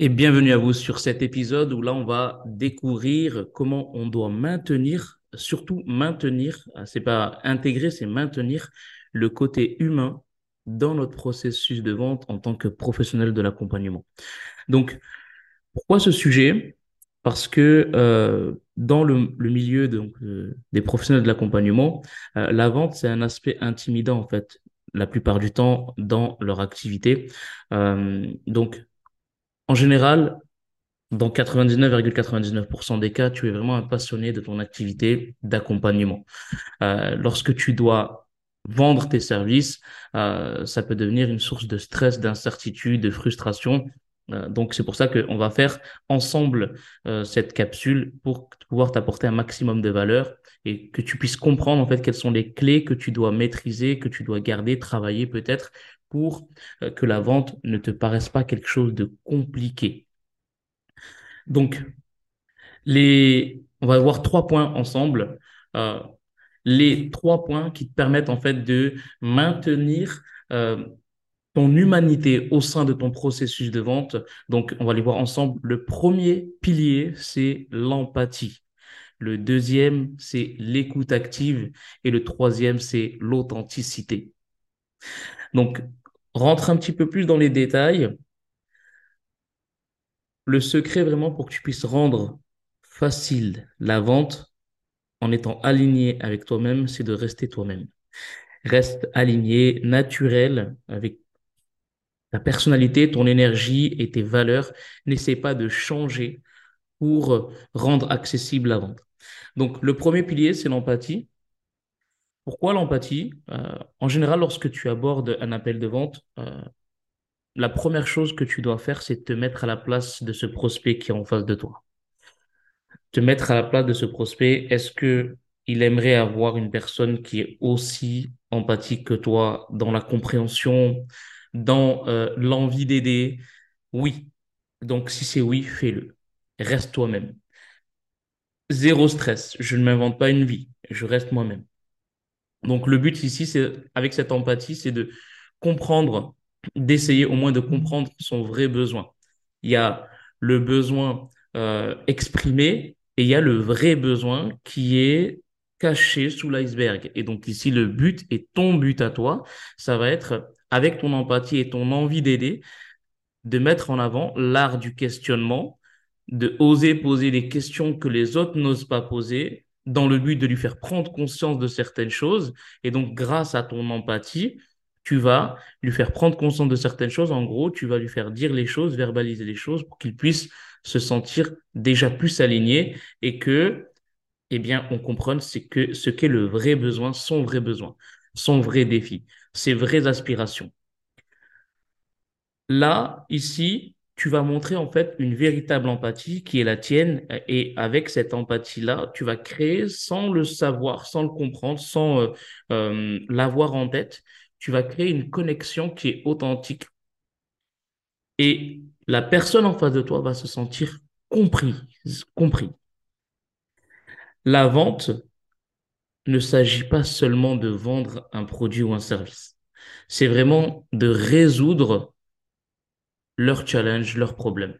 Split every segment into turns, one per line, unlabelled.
Et bienvenue à vous sur cet épisode où là, on va découvrir comment on doit maintenir, surtout maintenir, ah, c'est pas intégrer, c'est maintenir le côté humain dans notre processus de vente en tant que professionnel de l'accompagnement. Donc, pourquoi ce sujet? Parce que euh, dans le, milieu euh, des professionnels de l'accompagnement, euh, la vente, c'est un aspect intimidant en fait, la plupart du temps dans leur activité. donc, en général, dans 99,99% des cas, tu es vraiment un passionné de ton activité d'accompagnement. Euh, lorsque tu dois vendre tes services, euh, ça peut devenir une source de stress, d'incertitude, de frustration. Euh, donc c'est pour ça qu'on va faire ensemble cette capsule pour pouvoir t'apporter un maximum de valeur et que tu puisses comprendre en fait quelles sont les clés que tu dois maîtriser, que tu dois garder, travailler peut-être pour euh, que la vente ne te paraisse pas quelque chose de compliqué. Donc, les, on va voir trois points ensemble. Euh, les trois points qui te permettent en fait de maintenir euh, ton humanité au sein de ton processus de vente. Donc, on va les voir ensemble. Le premier pilier, c'est l'empathie. Le deuxième, c'est l'écoute active. Et le troisième, c'est l'authenticité. Donc, rentre un petit peu plus dans les détails. Le secret vraiment pour que tu puisses rendre facile la vente en étant aligné avec toi-même, c'est de rester toi-même. Reste aligné, naturel avec ta personnalité, ton énergie et tes valeurs. N'essaie pas de changer pour rendre accessible la vente. Donc, le premier pilier, c'est l'empathie. Pourquoi l'empathie? Euh, En général, lorsque tu abordes un appel de vente, euh, la première chose que tu dois faire, c'est te mettre à la place de ce prospect qui est en face de toi. Te mettre à la place de ce prospect, est-ce que il aimerait avoir une personne qui est aussi empathique que toi dans la compréhension, dans euh, l'envie d'aider Oui. Donc si c'est oui, fais-le. Reste toi-même. Zéro stress. Je ne m'invente pas une vie. Je reste moi-même. Donc le but ici, c'est avec cette empathie, c'est de comprendre, d'essayer au moins de comprendre son vrai besoin. Il y a le besoin euh, exprimé et il y a le vrai besoin qui est caché sous l'iceberg. Et donc ici, le but et ton but à toi, ça va être avec ton empathie et ton envie d'aider, de mettre en avant l'art du questionnement, de oser poser des questions que les autres n'osent pas poser dans le but de lui faire prendre conscience de certaines choses. Et donc, grâce à ton empathie, tu vas lui faire prendre conscience de certaines choses. En gros, tu vas lui faire dire les choses, verbaliser les choses pour qu'il puisse se sentir déjà plus aligné et que, eh bien, on comprenne c'est que ce qu'est le vrai besoin, son vrai besoin, son vrai défi, ses vraies aspirations. Là, ici, tu vas montrer en fait une véritable empathie qui est la tienne et avec cette empathie-là, tu vas créer sans le savoir, sans le comprendre, sans euh, euh, l'avoir en tête, tu vas créer une connexion qui est authentique et la personne en face de toi va se sentir compris, compris. La vente ne s'agit pas seulement de vendre un produit ou un service. C'est vraiment de résoudre leurs challenges, leurs problèmes.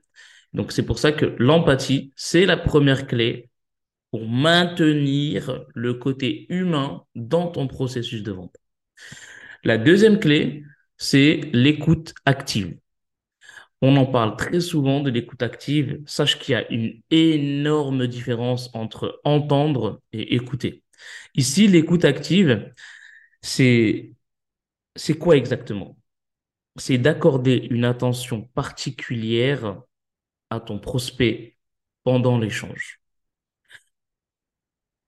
Donc c'est pour ça que l'empathie, c'est la première clé pour maintenir le côté humain dans ton processus de vente. La deuxième clé, c'est l'écoute active. On en parle très souvent de l'écoute active. Sache qu'il y a une énorme différence entre entendre et écouter. Ici, l'écoute active, c'est quoi exactement? C'est d'accorder une attention particulière à ton prospect pendant l'échange.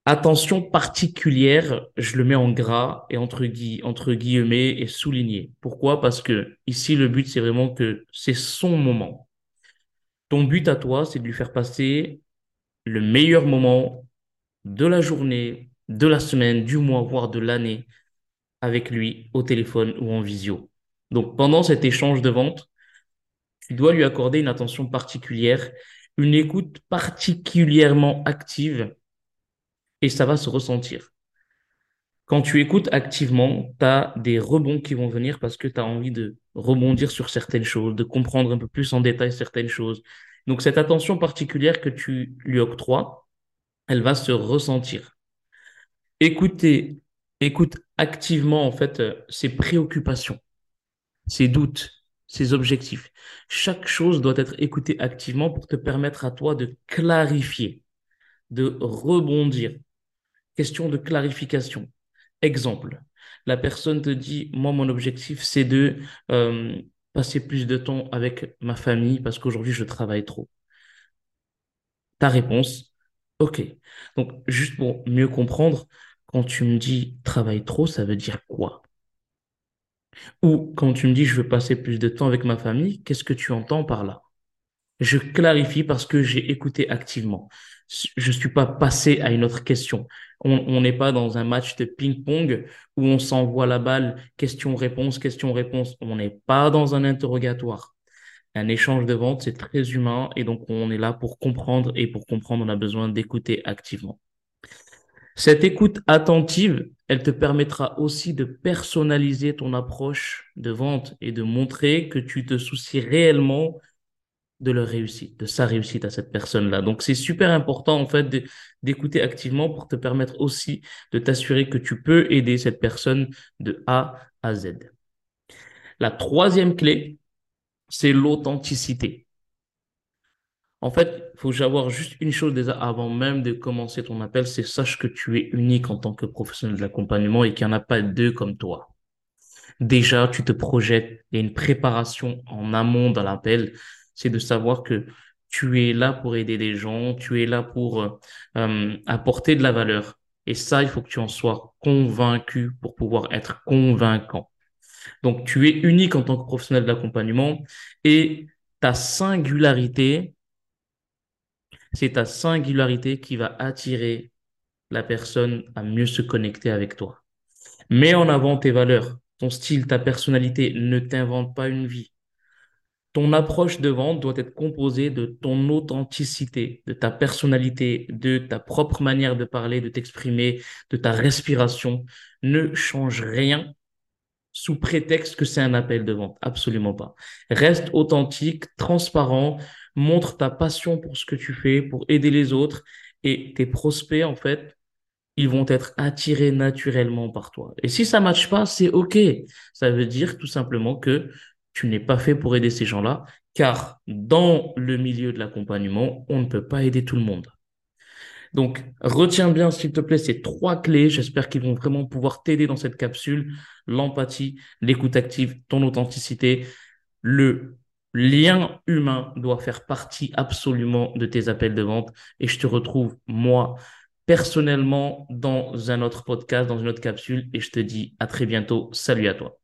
Attention particulière, je le mets en gras et entre, entre guillemets et souligné. Pourquoi? Parce que ici, le but, c'est vraiment que c'est son moment. Ton but à toi, c'est de lui faire passer le meilleur moment de la journée, de la semaine, du mois, voire de l'année avec lui au téléphone ou en visio. Donc, pendant cet échange de vente, tu dois lui accorder une attention particulière, une écoute particulièrement active, et ça va se ressentir. Quand tu écoutes activement, tu as des rebonds qui vont venir parce que tu as envie de rebondir sur certaines choses, de comprendre un peu plus en détail certaines choses. Donc cette attention particulière que tu lui octroies, elle va se ressentir. Écouter, écoute activement en fait euh, ses préoccupations, ses doutes, ses objectifs. Chaque chose doit être écoutée activement pour te permettre à toi de clarifier, de rebondir. Question de clarification. Exemple, la personne te dit, moi, mon objectif, c'est de euh, passer plus de temps avec ma famille parce qu'aujourd'hui, je travaille trop. Ta réponse, OK. Donc, juste pour mieux comprendre, quand tu me dis travaille trop, ça veut dire quoi? Ou quand tu me dis je veux passer plus de temps avec ma famille, qu'est-ce que tu entends par là? Je clarifie parce que j'ai écouté activement. Je ne suis pas passé à une autre question. On n'est pas dans un match de ping-pong où on s'envoie la balle, question-réponse, question-réponse. On n'est pas dans un interrogatoire. Un échange de vente, c'est très humain et donc on est là pour comprendre et pour comprendre, on a besoin d'écouter activement. Cette écoute attentive, elle te permettra aussi de personnaliser ton approche de vente et de montrer que tu te soucies réellement de leur réussite, de sa réussite à cette personne-là. Donc, c'est super important, en fait, d'écouter activement pour te permettre aussi de t'assurer que tu peux aider cette personne de A à Z. La troisième clé, c'est l'authenticité. En fait, il faut savoir juste une chose déjà avant même de commencer ton appel, c'est sache que tu es unique en tant que professionnel de l'accompagnement et qu'il n'y en a pas deux comme toi. Déjà, tu te projettes, a une préparation en amont dans l'appel, c'est de savoir que tu es là pour aider les gens, tu es là pour euh, apporter de la valeur. Et ça, il faut que tu en sois convaincu pour pouvoir être convaincant. Donc, tu es unique en tant que professionnel de l'accompagnement et ta singularité, c'est ta singularité qui va attirer la personne à mieux se connecter avec toi. Mets en avant tes valeurs, ton style, ta personnalité. Ne t'invente pas une vie. Ton approche de vente doit être composée de ton authenticité, de ta personnalité, de ta propre manière de parler, de t'exprimer, de ta respiration. Ne change rien sous prétexte que c'est un appel de vente. Absolument pas. Reste authentique, transparent, montre ta passion pour ce que tu fais, pour aider les autres et tes prospects, en fait, ils vont être attirés naturellement par toi. Et si ça matche pas, c'est OK. Ça veut dire tout simplement que tu n'es pas fait pour aider ces gens-là, car dans le milieu de l'accompagnement, on ne peut pas aider tout le monde. Donc, retiens bien, s'il te plaît, ces trois clés. J'espère qu'ils vont vraiment pouvoir t'aider dans cette capsule. L'empathie, l'écoute active, ton authenticité. Le lien humain doit faire partie absolument de tes appels de vente. Et je te retrouve, moi, personnellement, dans un autre podcast, dans une autre capsule. Et je te dis à très bientôt. Salut à toi.